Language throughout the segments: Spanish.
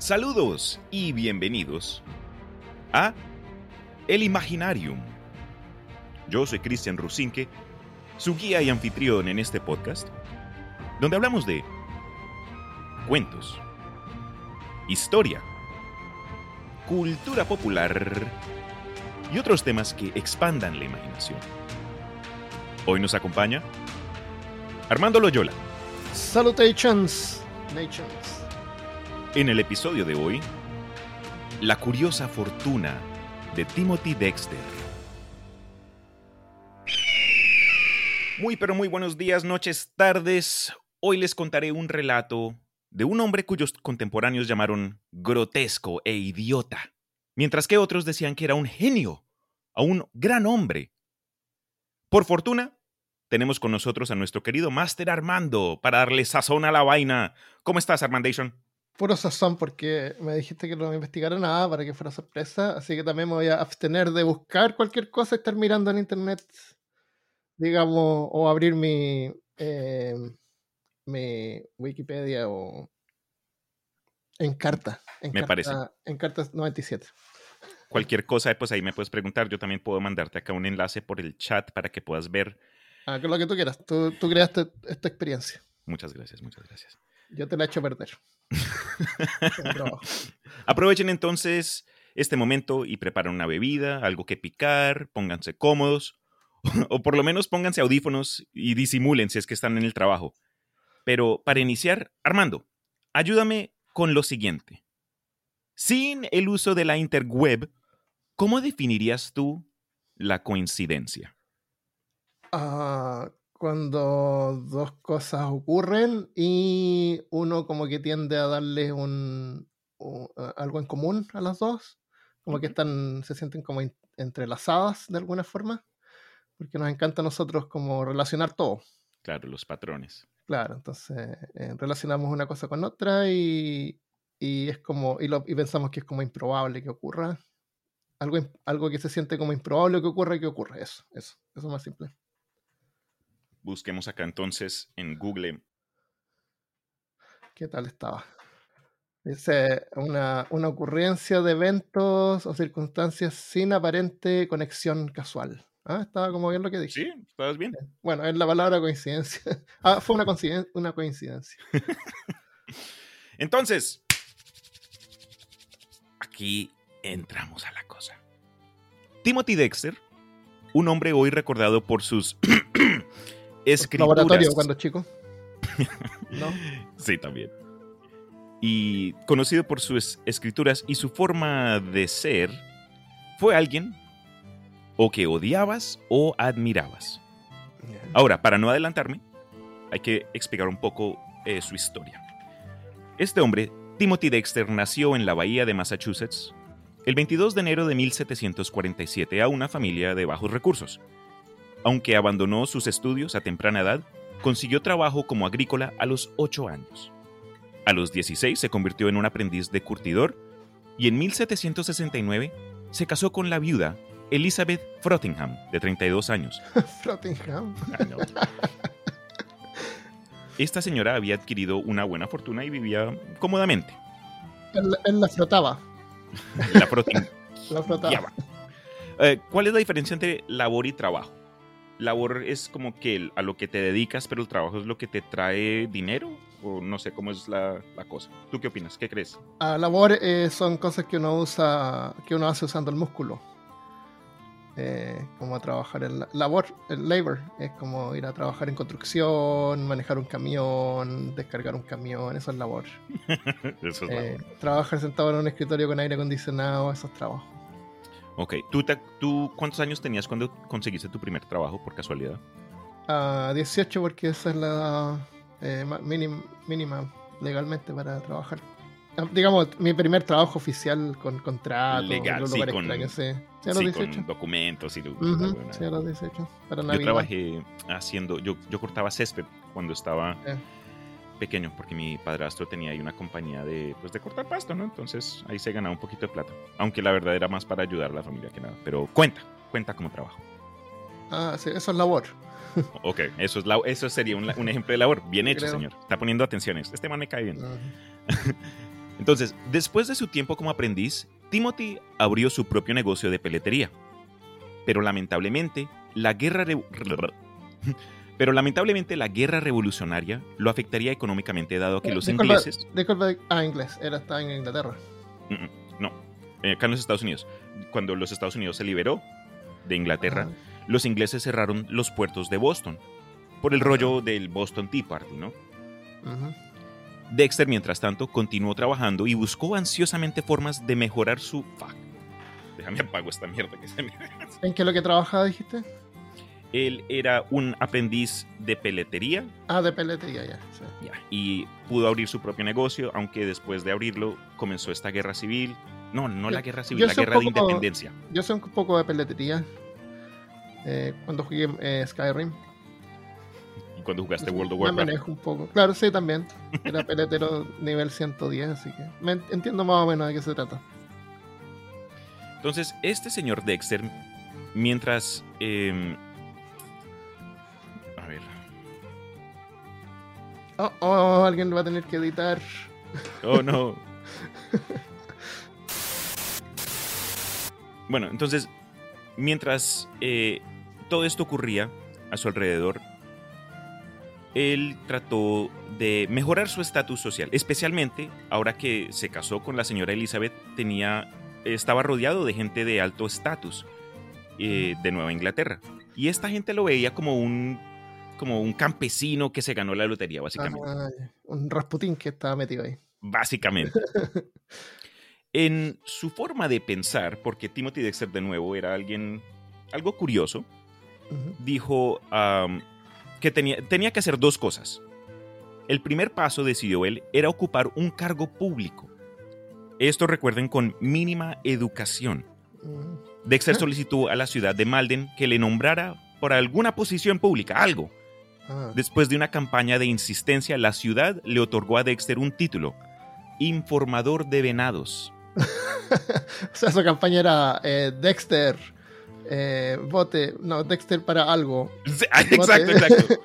Saludos y bienvenidos a El Imaginarium. Yo soy Cristian Rusinque, su guía y anfitrión en este podcast, donde hablamos de cuentos, historia, cultura popular y otros temas que expandan la imaginación. Hoy nos acompaña Armando Loyola. Salutations, nations. En el episodio de hoy, la curiosa fortuna de Timothy Dexter. Muy pero muy buenos días, noches, tardes. Hoy les contaré un relato de un hombre cuyos contemporáneos llamaron grotesco e idiota, mientras que otros decían que era un genio, a un gran hombre. Por fortuna, tenemos con nosotros a nuestro querido Master Armando para darle sazón a la vaina. ¿Cómo estás, Armandation? Puro sazón, porque me dijiste que no investigara nada para que fuera sorpresa, así que también me voy a abstener de buscar cualquier cosa y estar mirando en internet, digamos, o abrir mi, eh, mi Wikipedia o en carta. En Me carta, parece. En carta 97. Cualquier cosa, pues ahí me puedes preguntar. Yo también puedo mandarte acá un enlace por el chat para que puedas ver. Ah, que lo que tú quieras. Tú, tú creaste esta experiencia. Muchas gracias, muchas gracias. Yo te la he hecho perder. Aprovechen entonces este momento y preparen una bebida, algo que picar, pónganse cómodos, o por lo menos pónganse audífonos y disimulen si es que están en el trabajo. Pero para iniciar, Armando, ayúdame con lo siguiente. Sin el uso de la interweb, ¿cómo definirías tú la coincidencia? Ah, cuando dos cosas ocurren y uno como que tiende a darle un, a- algo en común a las dos, como que están, se sienten como in- entrelazadas de alguna forma, porque nos encanta a nosotros como relacionar todo. Claro, los patrones. Claro, entonces eh, relacionamos una cosa con otra y, y es como, y, lo- y pensamos que es como improbable que ocurra. Algo, algo que se siente como improbable que ocurra y que ocurra. Eso, eso, eso es más simple. Busquemos acá entonces en Google. ¿Qué tal estaba? Dice una, una ocurrencia de eventos o circunstancias sin aparente conexión casual. Ah, estaba como bien lo que dije. ¿Sí? ¿Estás bien? Bueno, es la palabra coincidencia. Ah, fue una coinciden- una coincidencia. Entonces, aquí entramos a la cosa. Timothy Dexter, un hombre hoy recordado por sus escrituras. Laboratorio cuando chico. ¿No? Sí, también. Y conocido por sus escrituras y su forma de ser, fue alguien o que odiabas o admirabas. Ahora, para no adelantarme, hay que explicar un poco eh, su historia. Este hombre, Timothy Dexter, nació en la bahía de Massachusetts el 22 de enero de 1747 a una familia de bajos recursos. Aunque abandonó sus estudios a temprana edad, consiguió trabajo como agrícola a los 8 años. A los 16 se convirtió en un aprendiz de curtidor y en 1769 se casó con la viuda Elizabeth Frothingham, de 32 años. Frottingham. No. Esta señora había adquirido una buena fortuna y vivía cómodamente. Él, él la frotaba. La. La frotaba. Eh, ¿Cuál es la diferencia entre labor y trabajo? Labor es como que a lo que te dedicas, pero el trabajo es lo que te trae dinero, o no sé cómo es la, la cosa. ¿Tú qué opinas? ¿Qué crees? Ah, labor eh, son cosas que uno usa, que uno hace usando el músculo. Eh, como trabajar en la, labor, el labor, es como ir a trabajar en construcción, manejar un camión, descargar un camión, eso es labor. Eso es Eh, labor. trabajar sentado en un escritorio con aire acondicionado, eso es trabajo. Ok, ¿Tú, te- ¿tú cuántos años tenías cuando conseguiste tu primer trabajo, por casualidad? Ah, 18 porque esa es la eh, ma- mínim- mínima legalmente para trabajar. Ah, Digamos, mi primer trabajo oficial con contrato, Legal, sí, con- sí. Sí, a los Sí, 18. con documentos y... Sí, a los 18. Para Yo trabajé haciendo, yo, yo cortaba césped cuando estaba Eh. Pequeño, porque mi padrastro tenía ahí una compañía de, pues, de cortar pasto, ¿no? Entonces ahí se ganaba un poquito de plata. Aunque la verdad era más para ayudar a la familia que nada. Pero cuenta, cuenta como trabajo. Ah, sí, eso es labor. Ok, eso, es la, eso sería un, un ejemplo de labor. Bien hecho, Creo. señor. Está poniendo atenciones. Este man me cae bien. Entonces, después de su tiempo como aprendiz, Timothy abrió su propio negocio de peletería. Pero lamentablemente, la guerra pero lamentablemente la guerra revolucionaria lo afectaría económicamente dado que los Disculpa, ingleses disculpa, ah, inglés, era está en Inglaterra. Mm, mm, no, eh, acá en los Estados Unidos, cuando los Estados Unidos se liberó de Inglaterra, los ingleses cerraron los puertos de Boston por el rollo del Boston Tea Party, ¿no? Dexter, mientras tanto, continuó trabajando y buscó ansiosamente formas de mejorar su... Fuck. Déjame apago esta mierda que se me... ¿En qué es lo que trabajaba, dijiste? Él era un aprendiz de peletería Ah, de peletería, ya. sí. ya, y pudo abrir su propio negocio, aunque después de abrirlo comenzó esta guerra civil. No, no la guerra civil, la guerra de independencia. Yo sé un poco de peletería. Eh, cuando jugué eh, Skyrim. Y cuando jugaste World of Me Warcraft. manejo un poco. Claro, sí, también. Era peletero nivel 110, así que me ent- entiendo más o menos de qué se trata. Entonces, este señor Dexter, mientras... eh, Oh, oh, alguien va a tener que editar. Oh, no. Bueno, entonces, mientras eh, todo esto ocurría a su alrededor, él trató de mejorar su estatus social, especialmente ahora que se casó con la señora Elizabeth, tenía, estaba rodeado de gente de alto estatus eh, de Nueva Inglaterra. Y esta gente lo veía como un, como un campesino que se ganó la lotería, básicamente. Ah, un Rasputín que estaba metido ahí. Básicamente. En su forma de pensar, porque Timothy Dexter de nuevo era alguien algo curioso, dijo que tenía, tenía que hacer dos cosas. El primer paso, decidió él, era ocupar un cargo público. Esto recuerden con mínima educación. Ujú. Dexter Ah. solicitó a la ciudad de Malden que le nombrara por alguna posición pública, algo. Ah. Después de una campaña de insistencia, la ciudad le otorgó a Dexter un título, informador de venados. o sea, su campaña era eh, Dexter, eh, vote, no, Dexter para algo, Sí, Exacto, exacto.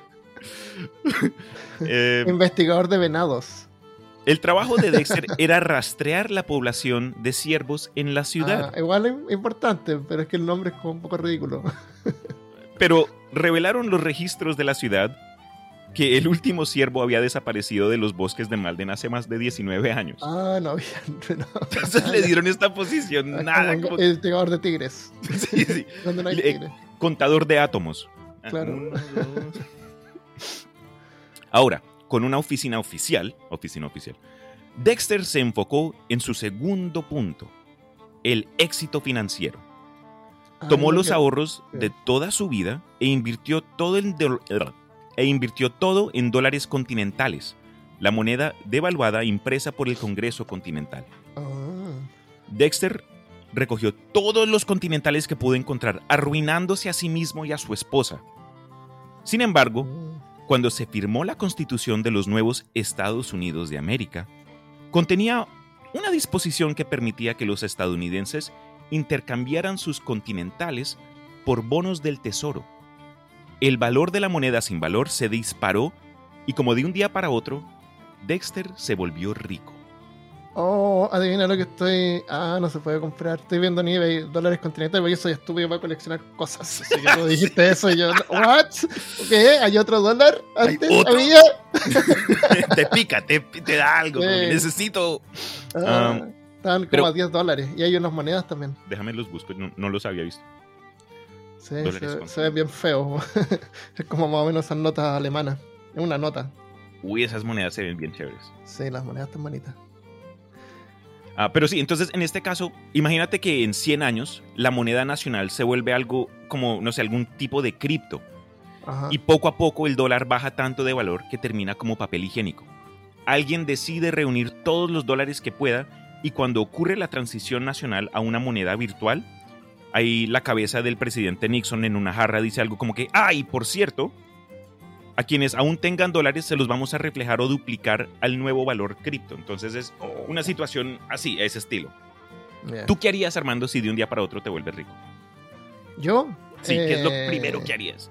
Eh, investigador de venados. el trabajo de Dexter era rastrear la población de ciervos en la ciudad, Ah, igual es importante, pero es que el nombre es como un poco ridículo. Pero revelaron los registros de la ciudad que el último ciervo había desaparecido de los bosques de Malden hace más de 19 años. Ah, no había. No. Entonces le dieron esta posición, Ah, nada, como como, Investigador de tigres. sí, sí, Donde no hay tigres. contador de átomos. Ah, Claro. uno, dos. Ahora, con una oficina oficial, oficina oficial, Dexter se enfocó en su segundo punto, el éxito financiero. Ah, Tomó lo los que- ahorros sí. de toda su vida e invirtió todo en dol- e invirtió todo en dólares continentales, la moneda devaluada impresa por el Congreso Continental. Ah, Dexter recogió todos los continentales que pudo encontrar, arruinándose a sí mismo y a su esposa. Sin embargo, mm. cuando se firmó la constitución de los nuevos Estados Unidos de América, contenía una disposición que permitía que los estadounidenses intercambiaran sus continentales por bonos del tesoro. El valor de la moneda sin valor se disparó y como de un día para otro, Dexter se volvió rico. Oh, adivina lo que estoy. Ah, no se puede comprar. Estoy viendo en eBay dólares continentales porque yo soy estúpido para coleccionar cosas. Así que tú dijiste eso y yo. ¿What? ¿Qué? ¿Hay otro dólar? ¿Antes otro? había? te pica, te, te da algo, Sí. necesito... Ah, Um, estaban como pero- a 10 dólares. Y hay unas monedas también. Déjame los busco, no, no los había visto. Sí, se, se ven bien feos. es como más o menos esas notas alemanas. Es una nota. Uy, esas monedas se ven bien chéveres. Sí, las monedas están bonitas. Ah, pero sí, entonces en este caso, imagínate que en 100 años la moneda nacional se vuelve algo como, no sé, algún tipo de cripto. Ajá. Y poco a poco el dólar baja tanto de valor que termina como papel higiénico. Alguien decide reunir todos los dólares que pueda y cuando ocurre la transición nacional a una moneda virtual, ahí la cabeza del presidente Nixon en una jarra dice algo como que, ah, y por cierto, a quienes aún tengan dólares se los vamos a reflejar o duplicar al nuevo valor cripto. Entonces es una situación así, a ese estilo. ¿Tú qué harías, Armando, si de un día para otro te vuelves rico? ¿Yo? Sí, ¿qué es lo Eh, primero que harías?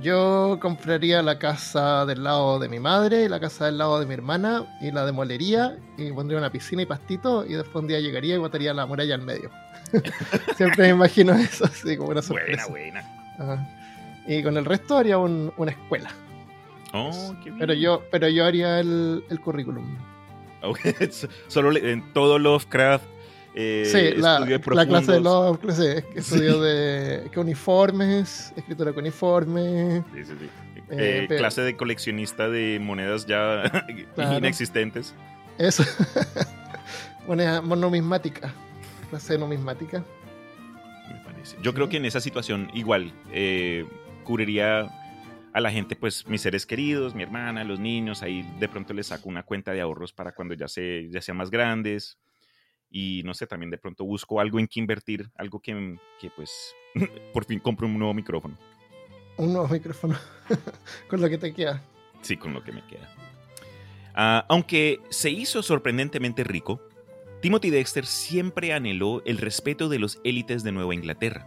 Yo compraría la casa del lado de mi madre, la casa del lado de mi hermana y la demolería y pondría una piscina y pastito y después un día llegaría y botaría la muralla al medio. Siempre me imagino eso, así como una sorpresa. Buena, buena. Ajá. Y con el resto haría un- una escuela. Oh, qué bien. Pero yo, pero yo haría el, el currículum. Solo en todo Lovecraft. Eh, sí, la, la clase de los sí, estudio de uniformes, escritura con uniformes. Sí, sí, sí. Eh, Eh, clase de coleccionista de monedas ya Claro. inexistentes. Eso. Moneda monumismática. Clase de numismática. me parece. Yo creo que en esa situación igual cubriría a la gente, pues mis seres queridos, mi hermana, los niños, ahí de pronto les saco una cuenta de ahorros para cuando ya, se, ya sean más grandes. Y no sé, también de pronto busco algo en que invertir, algo que, que pues por fin compro un nuevo micrófono. Un nuevo micrófono. con lo que te queda. Sí, con lo que me queda. Ah, aunque se hizo sorprendentemente rico, Timothy Dexter siempre anheló el respeto de los élites de Nueva Inglaterra.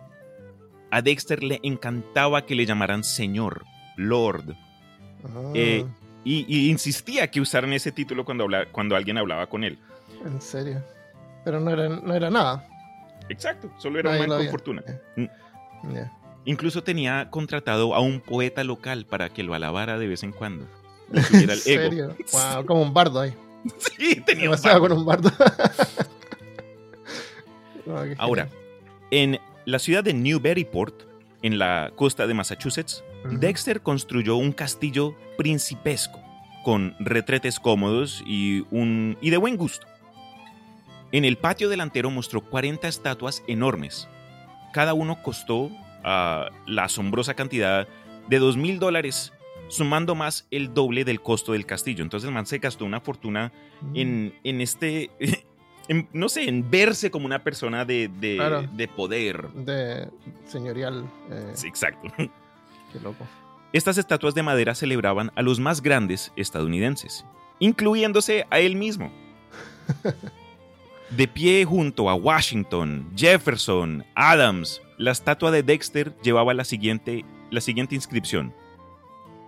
A Dexter le encantaba que le llamaran señor, lord, Ah, Eh, y, y insistía que usaran ese título cuando, habla- cuando alguien hablaba con él. en serio. Pero no era, no era nada. Exacto, solo era un Nadie man lo con fortuna. Ya. Incluso tenía contratado a un poeta local para que lo alabara de vez en cuando. Le subiera ¿En el ego. serio? Wow, como un bardo ahí. Sí, tenía un bardo. con un bardo. No, Ahora, en la ciudad de Newburyport, en la costa de Massachusetts. Dexter construyó un castillo principesco, con retretes cómodos y, un, y de buen gusto. En el patio delantero mostró 40 estatuas enormes. Cada uno costó ah, la asombrosa cantidad de 2 mil dólares, sumando más el doble del costo del castillo. Entonces el man se gastó una fortuna Mm. en, en este, en, no sé, en verse como una persona de, de, Claro. de poder. De señorial. eh, Sí, exacto. Qué loco. Estas estatuas de madera celebraban a los más grandes estadounidenses, incluyéndose a él mismo. De pie junto a Washington, Jefferson, Adams, la estatua de Dexter llevaba la siguiente, la siguiente inscripción.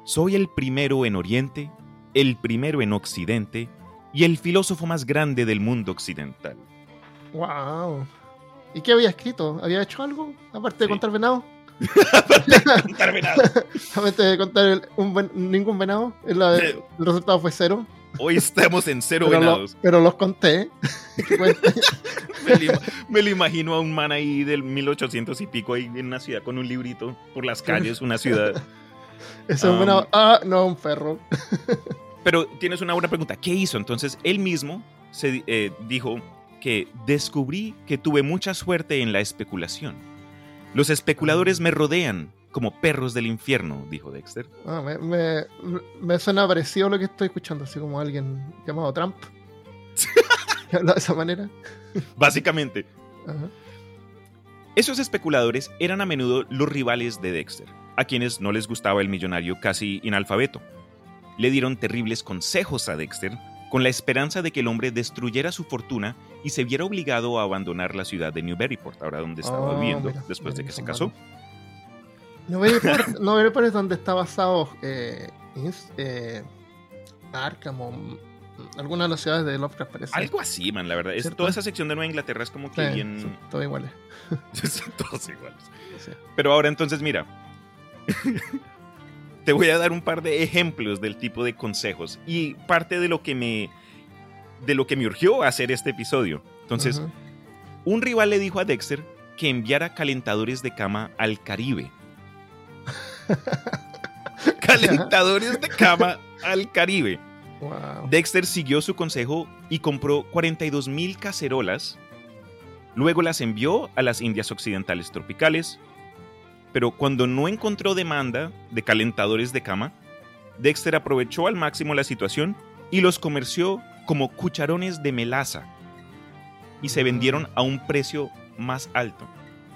Soy el primero en Oriente, el primero en Occidente y el filósofo más grande del mundo occidental. Wow. ¿Y qué había escrito? ¿Había hecho algo? Aparte de Sí. contar venado. Contar venado. Aparte de contar el- un ningún venado. El, el resultado fue cero. Hoy estamos en cero Pero, lo- venados. pero los conté. Me lo, ima- me lo imagino a un man ahí del 1800 y pico ahí en una ciudad con un librito por las calles, una ciudad. Ese es un venado. Ah, no, un perro. Pero tienes una buena pregunta. ¿Qué hizo? Entonces él mismo se eh, dijo que descubrí que tuve mucha suerte en la especulación. Los especuladores me rodean como perros del infierno, dijo Dexter. Ah, me, me, me suena parecido a lo que estoy escuchando, así como alguien llamado Trump. que habla de esa manera. Básicamente, Ajá. Esos especuladores eran a menudo los rivales de Dexter, a quienes no les gustaba el millonario casi inalfabeto. Le dieron terribles consejos a Dexter con la esperanza de que el hombre destruyera su fortuna y se viera obligado a abandonar la ciudad de Newburyport, ahora donde estaba Oh, viviendo mira, después de que se casó. Newburyport, Newburyport es donde está basado eh, Ins- eh, Arkham o mm, alguna de las ciudades de Lovecraft parece. Algo así, man, la verdad. Es, toda esa sección de Nueva Inglaterra es como que Sí, bien... sí, todo igual. Son todos iguales. Sí. Pero ahora entonces, mira. Te voy a dar un par de ejemplos del tipo de consejos y parte de lo que me de lo que me urgió hacer este episodio. Entonces, un rival le dijo a Dexter que enviara calentadores de cama al Caribe. calentadores de cama al Caribe. Wow. Dexter siguió su consejo y compró 42 mil cacerolas. Luego las envió a las Indias Occidentales tropicales. Pero cuando no encontró demanda de calentadores de cama, Dexter aprovechó al máximo la situación y los comerció como cucharones de melaza. Y se Mm. vendieron a un precio más alto,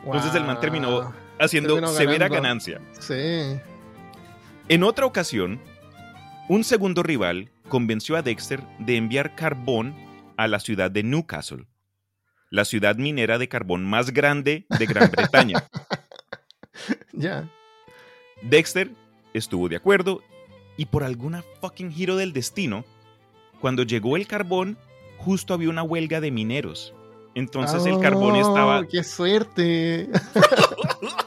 Entonces el man terminó. Haciendo Terminó severa ganando. ganancia. Sí. En otra ocasión, un segundo rival convenció a Dexter de enviar carbón a la ciudad de Newcastle, la ciudad minera de carbón más grande de Gran Bretaña. Ya. Dexter estuvo de acuerdo y por alguna fucking giro del destino, cuando llegó el carbón, justo había una huelga de mineros. Entonces el carbón estaba... Oh, ¡Qué suerte!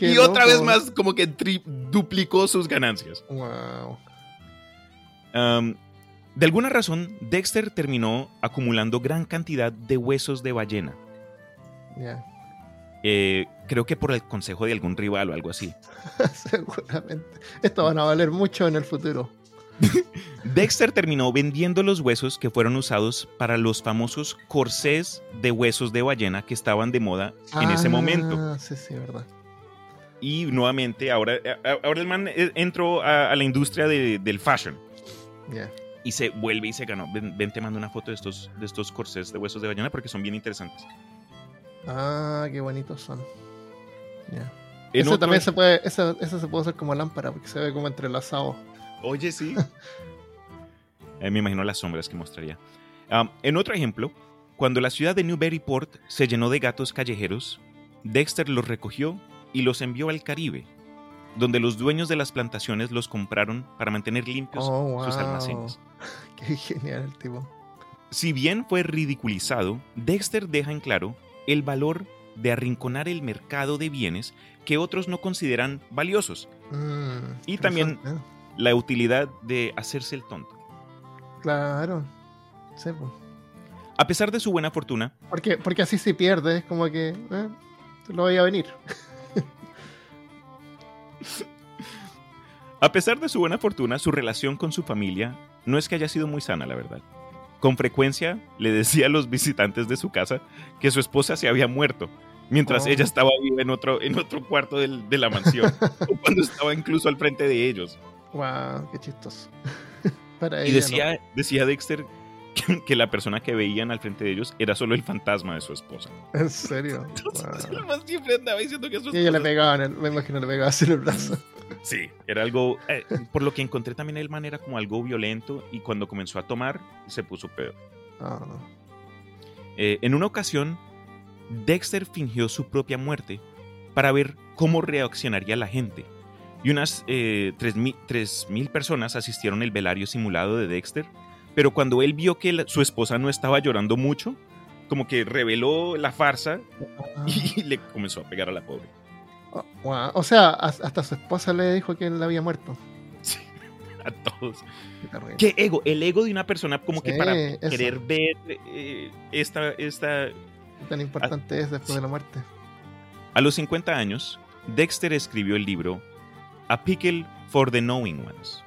y otra vez más como que tri- duplicó sus ganancias. Wow. Um, de alguna razón, Dexter terminó acumulando gran cantidad de huesos de ballena. Ya. Eh, creo que por el consejo de algún rival o algo así. Seguramente. Estos van a valer mucho en el futuro. Dexter terminó vendiendo los huesos que fueron usados para los famosos corsés de huesos de ballena que estaban de moda en ese Ah, momento. Sí, sí, verdad. Y nuevamente, ahora, a- ahora el man eh, entró a, a la industria de- del fashion y se vuelve y se ganó. Ven, ven, te mando una foto de estos, de estos corsés de huesos de ballena porque son bien interesantes. Ah, qué bonitos son. Ese otro- también se puede, ese, ese se puede hacer como lámpara porque se ve como entrelazado. Oye, sí. Eh, me imagino las sombras que mostraría. Um, en otro ejemplo, cuando la ciudad de Newburyport se llenó de gatos callejeros, Dexter los recogió y los envió al Caribe, donde los dueños de las plantaciones los compraron para mantener limpios Oh, sus almacenes. Qué genial el tipo. Si bien fue ridiculizado, Dexter deja en claro el valor de arrinconar el mercado de bienes que otros no consideran valiosos, Mm, Y también-. La utilidad de hacerse el tonto. Claro. Sí, pues. A pesar de su buena fortuna, Porque, porque así si pierdes, como que eh, lo voy a venir. A pesar de su buena fortuna, su relación con su familia no es que haya sido muy sana, la verdad. Con frecuencia le decía a los visitantes de su casa que su esposa se había muerto, mientras Oh. ella estaba viva en otro, en otro cuarto del- de la mansión, o cuando estaba incluso al frente de ellos. Wow, qué chistoso. Para Y ella, decía, decía Dexter que, que la persona que veían al frente de ellos era solo el fantasma de su esposa. En serio. Entonces, Wow. siempre andaba diciendo que su Y ella le pegaba, en el- me imagino le pegaba así en el brazo. Sí, era algo. eh, por lo que encontré también el man era como algo violento y cuando comenzó a tomar se puso peor. Eh, en una ocasión, Dexter fingió su propia muerte para ver cómo reaccionaría la gente. Y unas eh, 3.000 personas asistieron al velario simulado de Dexter, pero cuando él vio que la- su esposa no estaba llorando mucho, como que reveló la farsa Ah, y le comenzó a pegar a la pobre. oh, wow. O sea, as- hasta su esposa le dijo que él había muerto. Sí, a todos. Qué terrible. ¿Qué ego? El ego de una persona como que para eso. querer ver eh, esta, esta... Qué tan importante es después de la muerte. A los 50 años, Dexter escribió el libro A Pickle for the Knowing Ones.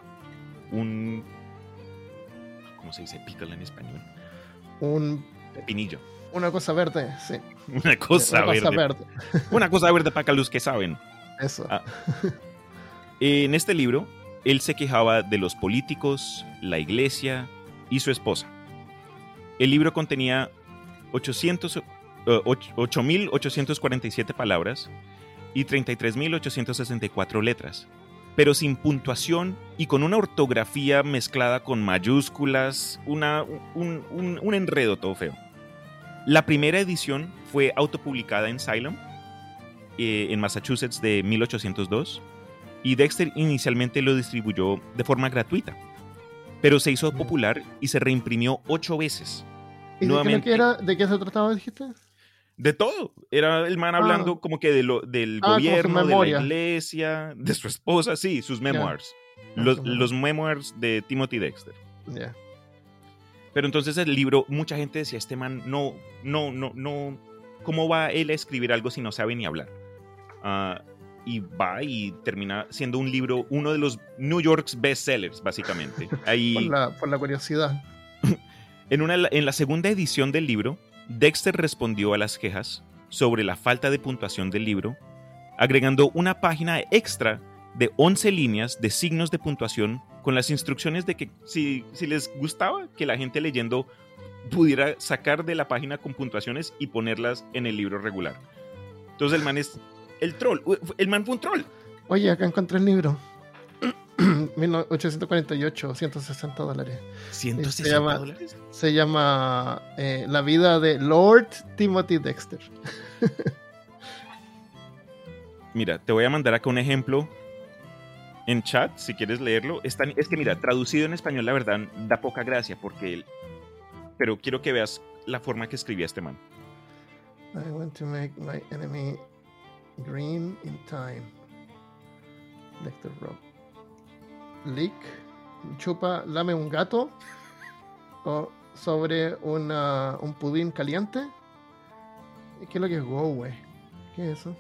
Un... ¿Cómo se dice pickle en español? Un, Pepinillo. una cosa verde, sí. Una cosa, una verde. cosa verde. Una cosa verde para los que saben. Eso. Ah. En este libro, él se quejaba de los políticos, la iglesia y su esposa. El libro contenía 800, eh, och- 8.847 palabras y 33.864 letras, pero sin puntuación y con una ortografía mezclada con mayúsculas, una, un, un- un enredo todo feo. La primera edición fue autopublicada en Salem, eh, en Massachusetts de 1802 y Dexter inicialmente lo distribuyó de forma gratuita, pero se hizo popular y se reimprimió ocho veces. ¿Y de qué, era? ¿De qué se trataba, dijiste? De todo. Era el man hablando como que de lo, del Ah, gobierno, de la iglesia, de su esposa, sí, sus memoirs. Los, su memoir. los memoirs de Timothy Dexter. Ya. Pero entonces el libro, mucha gente decía, este man no, no, no, no, ¿cómo va él a escribir algo si no sabe ni hablar? Ah, y va y termina siendo un libro, uno de los New York's bestsellers, básicamente. Ahí, Por la, por la curiosidad. en, una, en la segunda edición del libro, Dexter respondió a las quejas sobre la falta de puntuación del libro, agregando una página extra de 11 líneas de signos de puntuación con las instrucciones de que si, si les gustaba que la gente leyendo pudiera sacar de la página con puntuaciones y ponerlas en el libro regular. Entonces el man es el troll, el man fue un troll. Oye, acá encontré el libro. 1848, 160 dólares. 160 llama- dólares. Se llama eh, La vida de Lord Timothy Dexter. Mira, te voy a mandar acá un ejemplo en chat, si quieres leerlo. Está, es que mira, traducido en español, la verdad, da poca gracia porque él... Pero quiero que veas la forma que escribía este man. I want to make my enemy green in time. Dexter Rob. Lick, chupa, lame un gato o sobre una, un pudín caliente. ¿Qué es lo que es go away? ¿Qué es eso?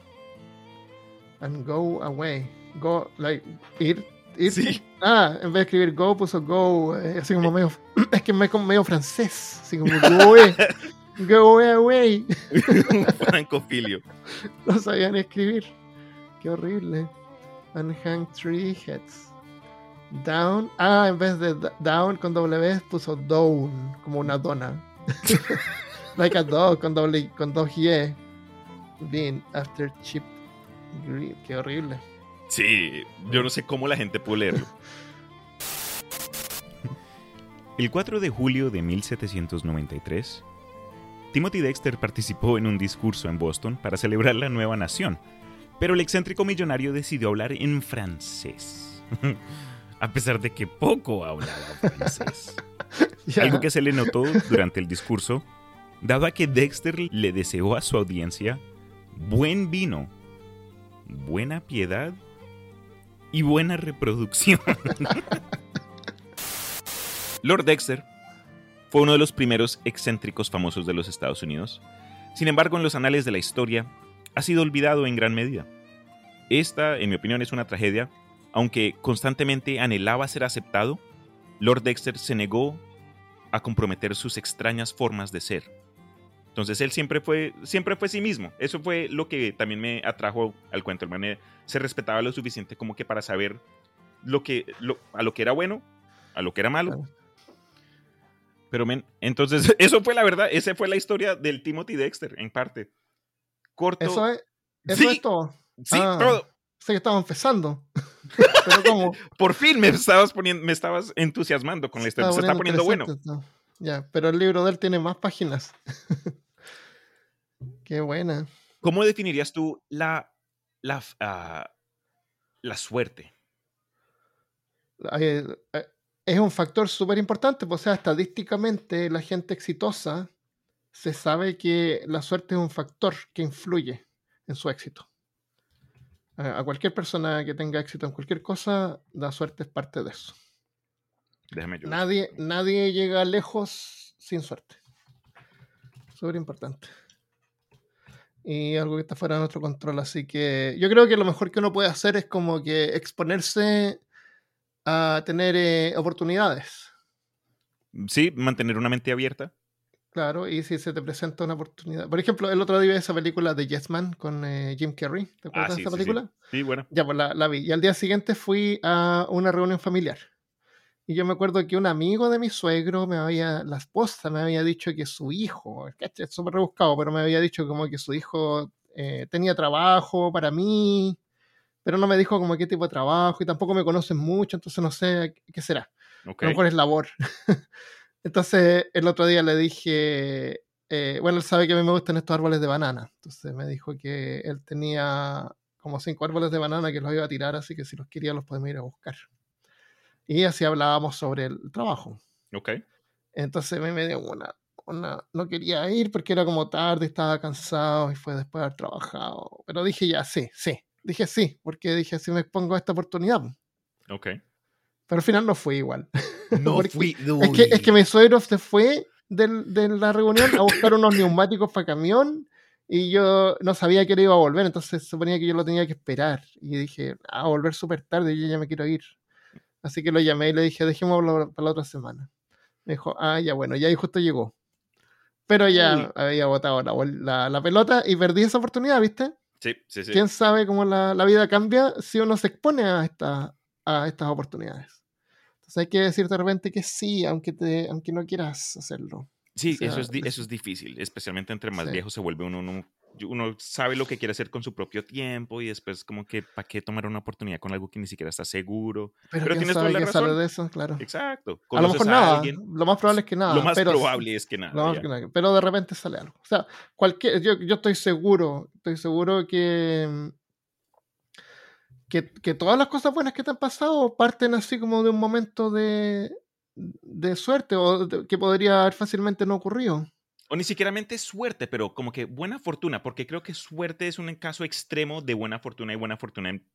And go away. Go, like, ir. ir. Sí. Ah, en vez de escribir go, puso go, eh, así como medio. Es que es como medio francés. Así como go away. Go away. Francofilio. No sabían escribir. Qué horrible. And hang three heads. Down. Ah, en vez de down con W puso down, como una dona. like a dog con doble con dos ye. Bean after chip green. Qué horrible. Sí, yo no sé cómo la gente pudo leerlo. El 4 de julio de 1793, Timothy Dexter participó en un discurso en Boston para celebrar la nueva nación, pero el excéntrico millonario decidió hablar en francés, a pesar de que poco hablaba francés. Algo que se le notó durante el discurso, dado a que Dexter le deseó a su audiencia buen vino, buena piedad y buena reproducción. Lord Dexter fue uno de los primeros excéntricos famosos de los Estados Unidos. Sin embargo, en los anales de la historia ha sido olvidado en gran medida. Esta, en mi opinión, es una tragedia. Aunque constantemente anhelaba ser aceptado, Lord Dexter se negó a comprometer sus extrañas formas de ser. Entonces él siempre fue, siempre fue sí mismo. Eso fue lo que también me atrajo al cuento. El man se respetaba lo suficiente como que para saber lo que, lo- a lo que era bueno, a lo que era malo. Pero, men, entonces, eso fue la verdad. Esa fue la historia del Timothy Dexter, en parte. Corto. Eso es, eso Sí. es todo. Sí, Ah. todo. Sé que estamos empezando. Pero como. Por fin me estabas poniendo, me estabas entusiasmando con la historia. Se está poniendo bueno. Ya, pero el libro de él tiene más páginas. Qué buena. ¿Cómo definirías tú la, la, ah, la suerte? Eh, eh, Es un factor súper importante, pues, o sea, estadísticamente la gente exitosa se sabe que la suerte es un factor que influye en su éxito. A a cualquier persona que tenga éxito en cualquier cosa, la suerte es parte de eso. Déjame yo. Nadie, nadie llega lejos sin suerte. Súper importante. Y algo que está fuera de nuestro control. Así que yo creo que lo mejor que uno puede hacer es como que exponerse a tener eh, oportunidades. Sí, mantener una mente abierta. Claro, y si se te presenta una oportunidad. Por ejemplo, el otro día vi esa película de Yes Man con eh, Jim Carrey. ¿Te acuerdas Ah, de sí, esa sí, sí. película? Sí, bueno. Ya, pues la, la vi. Y al día siguiente fui a una reunión familiar. Y yo me acuerdo que un amigo de mi suegro me había, la esposa me había dicho que su hijo, es súper rebuscado, pero me había dicho como que su hijo eh, tenía trabajo para mí, pero no me dijo como qué tipo de trabajo y tampoco me conocen mucho, entonces no sé qué será. Ok. A lo mejor es labor. Entonces el otro día le dije, eh, bueno, él sabe que a mí me gustan estos árboles de banana. Entonces me dijo que él tenía como cinco árboles de banana que los iba a tirar, así que si los quería los podemos ir a buscar. Y así hablábamos sobre el trabajo. Ok. Entonces a mí me dio una, una, no quería ir porque era como tarde, estaba cansado y fue después de haber trabajado. Pero dije ya, sí, sí. Dije sí, porque dije si me pongo a esta oportunidad. Ok. Pero al final no fue igual. No fui. Es que, es que mi suegro se fue del- de la reunión a buscar unos neumáticos para camión y yo no sabía que él iba a volver, entonces suponía que yo lo tenía que esperar. Y dije, a volver súper tarde, yo ya me quiero ir. Así que lo llamé y le dije, dejémoslo para la otra semana. Me dijo, ah, ya bueno, ya ahí justo llegó. Pero ya había botado la- la pelota y perdí esa oportunidad, ¿viste? Sí, sí, sí. ¿Quién sabe cómo la, la vida cambia si uno se expone a, esta, a estas oportunidades? Hay que decir de repente que sí, aunque, te, aunque no quieras hacerlo. Sí, O sea, eso, es, eso es difícil, especialmente entre más Sí. viejo se vuelve uno, uno, uno sabe lo que quiere hacer con su propio tiempo y después como que para qué tomar una oportunidad con algo que ni siquiera está seguro. Pero, Pero tienes toda la sale razón. de eso, claro. Exacto. A lo mejor nada, alguien, lo más probable es que nada. lo más pero, probable es que nada. lo más ya. que nada, pero de repente sale algo. O sea, cualquier, yo, yo estoy seguro, estoy seguro que, que, que todas las cosas buenas que te han pasado parten así como de un momento de, de suerte o de- que podría haber fácilmente no ocurrido. O ni siquiera suerte, pero como que buena fortuna, porque creo que suerte es un caso extremo de buena fortuna y buena fortuna en,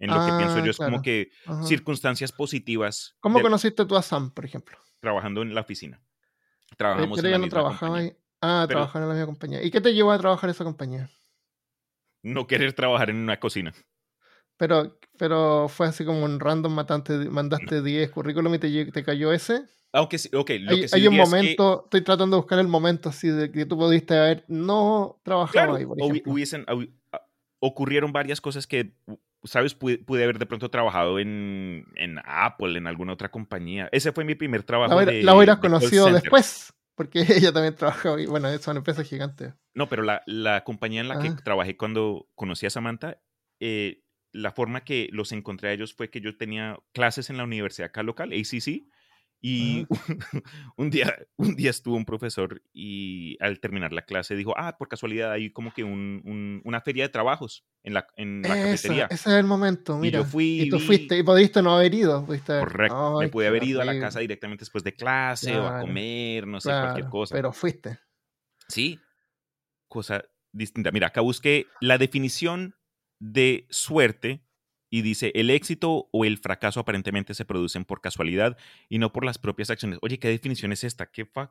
en lo que pienso Ah, yo es como que Ajá. circunstancias positivas ¿Cómo de- conociste tú a Sam, por ejemplo? trabajando en la oficina. Trabajamos Pero en la no misma trabajaba compañía. ahí. Ah, Pero- trabajaba en la misma compañía. ¿Y qué te llevó a trabajar en esa compañía? No querer trabajar en una cocina. Pero, pero fue así como un random matante, mandaste 10 currículum y te, te cayó ese. Aunque sí, ok, lo Hay, que sí hay un diría es que, momento, estoy tratando de buscar el momento así de que tú pudiste haber no trabajado claro, ahí, por ejemplo. hubiesen, ocurrieron varias cosas que, ¿sabes? Pude, pude haber de pronto trabajado en, en Apple, en alguna otra compañía. Ese fue mi primer trabajo. La, de, la hubieras de conocido después, porque ella también trabajaba ahí. Bueno, son empresas gigantes. No, pero la, la compañía en la que Ah. trabajé cuando conocí a Samantha, eh, la forma que los encontré a ellos fue que yo tenía clases en la universidad acá local, ACC, y un, día, un día estuvo un profesor y al terminar la clase dijo, ah, por casualidad hay como que un- un- una feria de trabajos en la, en la Esa- cafetería. ese es el momento, Y mira. yo fui y tú vi- fuiste, y pudiste no haber ido. Pudiste haber- Correcto. Me Ay, pude qué haber ido a la casa directamente después de clase o a Claro, comer, no sé, cualquier Claro, cosa. Pero fuiste. Sí, cosa distinta. Mira, acá busqué la definición de suerte y dice, el éxito o el fracaso aparentemente se producen por casualidad y no por las propias acciones. Oye, ¿qué definición es esta? ¿Qué fuck?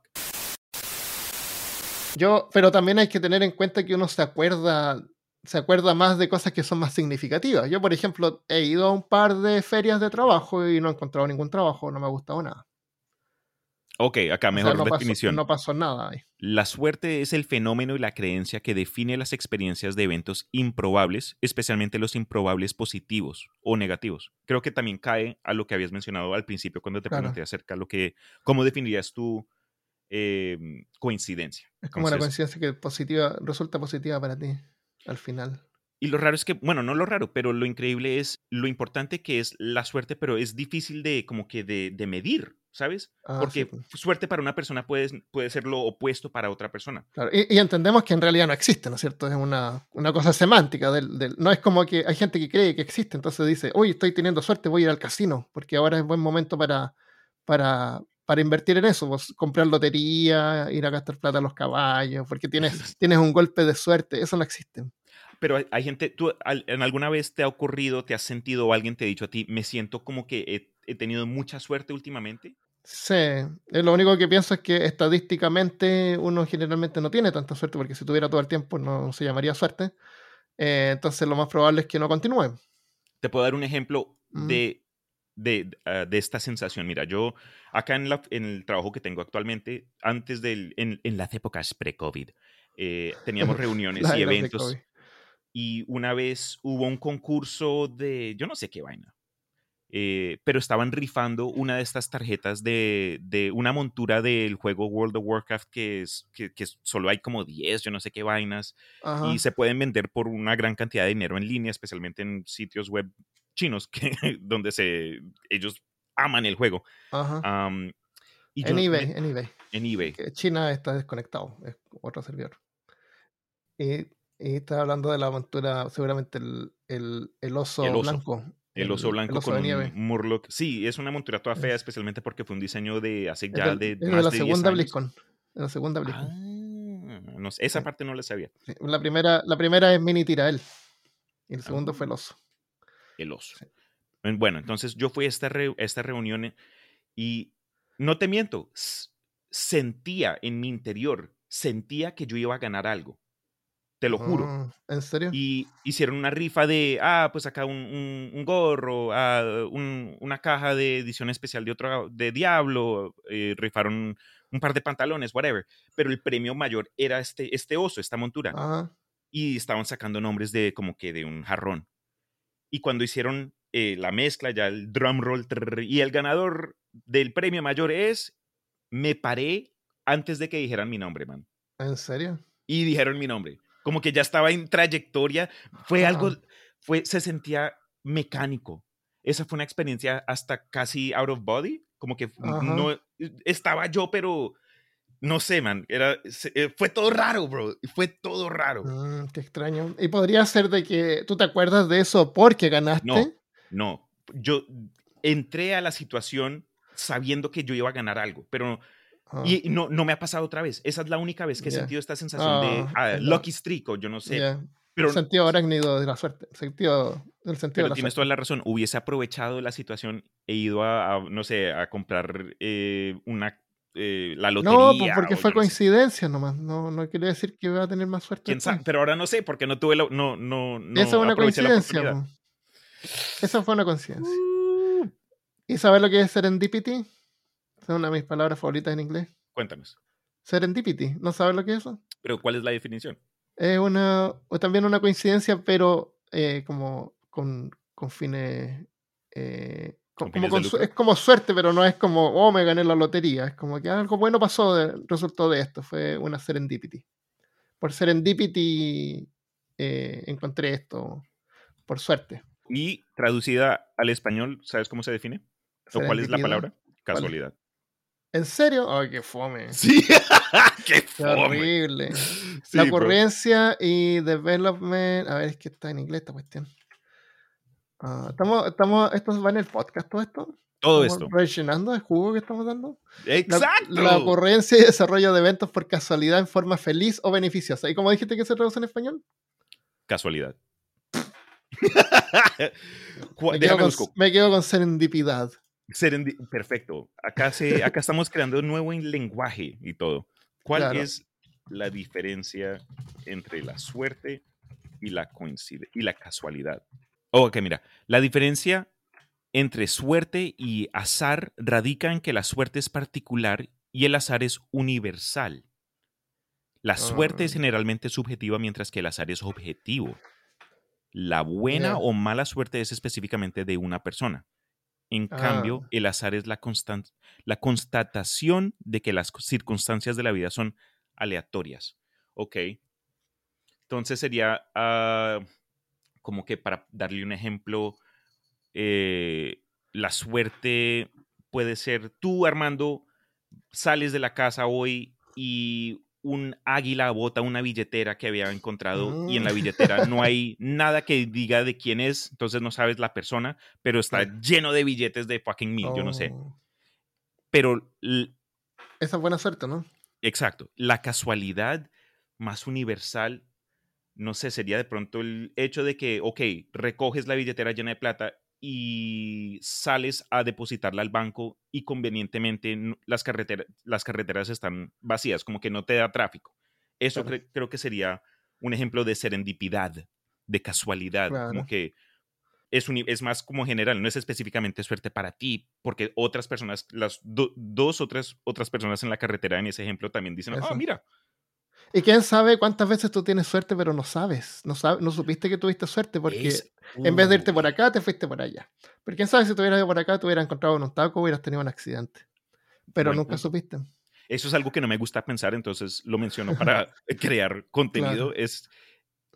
Yo, pero también hay que tener en cuenta que uno se acuerda, se acuerda más de cosas que son más significativas. Yo, por ejemplo, he ido a un par de ferias de trabajo y no he encontrado ningún trabajo, no me ha gustado nada. Ok, acá O sea, mejor pasó- definición. no pasó nada ahí. La suerte es el fenómeno y la creencia que define las experiencias de eventos improbables, especialmente los improbables positivos o negativos. Creo que también cae a lo que habías mencionado al principio cuando te Claro. pregunté acerca de lo que, cómo definirías tu eh, coincidencia. Es como una Entonces, coincidencia que positiva, resulta positiva para ti al final. Y lo raro es que, bueno, no lo raro, pero lo increíble es lo importante que es la suerte, pero es difícil de como que de, de medir, ¿sabes? Ah, sí, Porque pues. suerte para una persona puede, puede ser lo opuesto para otra persona. Claro, Y, y entendemos que en realidad no existe, ¿no es cierto? Es una, una cosa semántica. Del, del- no es como que hay gente que cree que existe, entonces dice, uy, estoy teniendo suerte, voy a ir al casino, porque ahora es buen momento para, para, para invertir en eso, pues, comprar lotería, ir a gastar plata a los caballos, porque tienes, tienes un golpe de suerte, eso no existe. Pero hay, hay gente, ¿tú al- en alguna vez te ha ocurrido, te has sentido o alguien te ha dicho a ti, me siento como que he, he tenido mucha suerte últimamente? Sí, eh, lo único que pienso es que estadísticamente uno generalmente no tiene tanta suerte, porque si tuviera todo el tiempo no se llamaría suerte. Eh, entonces lo más probable es que no continúe. Te puedo dar un ejemplo Mm. de, de, ah, de esta sensación. Mira, yo acá en, la- en el trabajo que tengo actualmente, antes del, en, en las épocas pre-COVID, eh, teníamos reuniones y eventos. Y una vez hubo un concurso de, yo no sé qué vaina, eh, pero estaban rifando una de estas tarjetas de, de una montura del juego World of Warcraft que, es, que, que solo hay como 10, yo no sé qué vainas, Ajá. y se pueden vender por una gran cantidad de dinero en línea, especialmente en sitios web chinos, que, donde se, ellos aman el juego. Ajá. Am, y yo en me- eBay, en eBay. en eBay. Que China está desconectado, es otro servidor. Y, y está hablando de la montura, seguramente el, el, el oso, El oso. blanco. El oso blanco el oso con de nieve. un Murloc. Sí, es una montura toda fea, Es- especialmente porque fue un diseño de hace ya de, de más la de 10 segunda años. BlizzCon. De la segunda Ah, BlizzCon. no sé, esa Sí. parte no la sabía. Sí, La, primera, la primera es Mini Tirael. Y el segundo fue el oso. El oso. Sí. Eh, Bueno, entonces yo fui a esta, re- a esta reunión eh, y no te miento, sentía en mi interior, sentía que yo iba a ganar algo. Te lo juro. Ah, ¿En serio? Y hicieron una rifa de, ah, pues acá un, un- un gorro, ah, un- una caja de edición especial de otro, de Diablo, eh, rifaron un par de pantalones, whatever. Pero el premio mayor era este, este oso, esta montura. Ajá. Y estaban sacando nombres de como que de un jarrón. Y cuando hicieron eh, la mezcla, ya el drum roll, trrr, y el ganador del premio mayor es, me paré antes de que dijeran mi nombre, man ¿En serio? y dijeron mi nombre. Como que ya estaba en trayectoria. Fue algo, Ah. fue, se sentía mecánico. Esa fue una experiencia hasta casi out of body. Como que Ajá. no estaba yo, pero no sé, man. Era, eh, fue todo raro, bro. Fue todo raro. Mm, qué extraño. Y podría ser de que tú te acuerdas de eso porque ganaste. No. No, yo entré a la situación sabiendo que yo iba a ganar algo, pero Ah, y no, no me ha pasado otra vez. Esa es la única vez que he Ya. sentido esta sensación de Ah, ah, lucky streak o yo no sé. ya. Pero, el sentido arácnido de la suerte. El sentido, el sentido pero de la tienes suerte. toda la razón. Hubiese aprovechado la situación e ido a, a, no sé, a comprar eh, una eh, la lotería. No, pues porque fue no sé. coincidencia nomás. No, no quiere decir que iba a tener más suerte. ¿Quién sabe? Pero ahora no sé, porque no tuve la, no, no, no Esa es una coincidencia. po. Esa fue una coincidencia. Uh, ¿Y sabes lo que es serendipity? Es una de mis palabras favoritas en inglés. cuéntanos. Serendipity. ¿No sabes lo que es eso? Pero ¿cuál es la definición? Es una, o también una coincidencia, pero eh, como con, con fines. eh, es como suerte, pero no es como, oh, me gané la lotería. Es como que algo bueno pasó, de- resultó de esto. Fue una serendipity. Por serendipity eh, encontré esto. Por suerte. Y traducida al español, ¿sabes cómo se define? ¿O cuál es la palabra? Casualidad. ¿En serio? Ay, qué fome. Sí, qué Qué fome. horrible. Sí, la bro. ocurrencia y development. A ver, es que está en inglés esta cuestión. Ah, estamos, estamos, esto va en el podcast, todo esto. Todo Estamos esto. rellenando el jugo que estamos dando. La, Exacto. la ocurrencia y desarrollo de eventos por casualidad en forma feliz o beneficiosa. ¿Y cómo dijiste que se traduce en español? Casualidad. Me quedo, con, me quedo con serendipidad. Serendi- Perfecto. Acá, se, acá estamos creando un nuevo lenguaje y todo. ¿Cuál Claro. es la diferencia entre la suerte y la, y la casualidad? Oh, ok, mira. La diferencia entre suerte y azar radica en que la suerte es particular y el azar es universal. La suerte es Ah. generalmente subjetiva mientras que el azar es objetivo. La buena Ya. o mala suerte es específicamente de una persona. En Ah. cambio, el azar es la, la constatación de que las circunstancias de la vida son aleatorias. Ok. Entonces sería ah, como que para darle un ejemplo, eh, la suerte puede ser tú, Armando, sales de la casa hoy y un águila bota una billetera que había encontrado y en la Mm. billetera no hay nada que diga de quién es, entonces no sabes la persona, pero está lleno de billetes de fucking mil, yo no sé. Oh, Pero, Esa es buena suerte, ¿no? exacto, la casualidad más universal, no sé, sería de pronto el hecho de que, ok, recoges la billetera llena de plata y sales a depositarla al banco y convenientemente las, carretera- las carreteras están vacías, como que no te da tráfico. Eso Claro. cre- creo que sería un ejemplo de serendipidad, de casualidad, Claro. como que es, uni- es más como general, no es específicamente suerte para ti, porque otras personas, las do- dos otras, otras personas en la carretera en ese ejemplo también dicen, ah, mira, Y quién sabe cuántas veces tú tienes suerte, pero no sabes. No, sab- no supiste que tuviste suerte porque es- en vez de irte por acá, te fuiste por allá. Pero quién sabe si te hubieras ido por acá, te hubieras encontrado en un taco, hubieras tenido un accidente. Pero Buen nunca supiste. Eso es algo que no me gusta pensar, entonces lo menciono para crear contenido. Es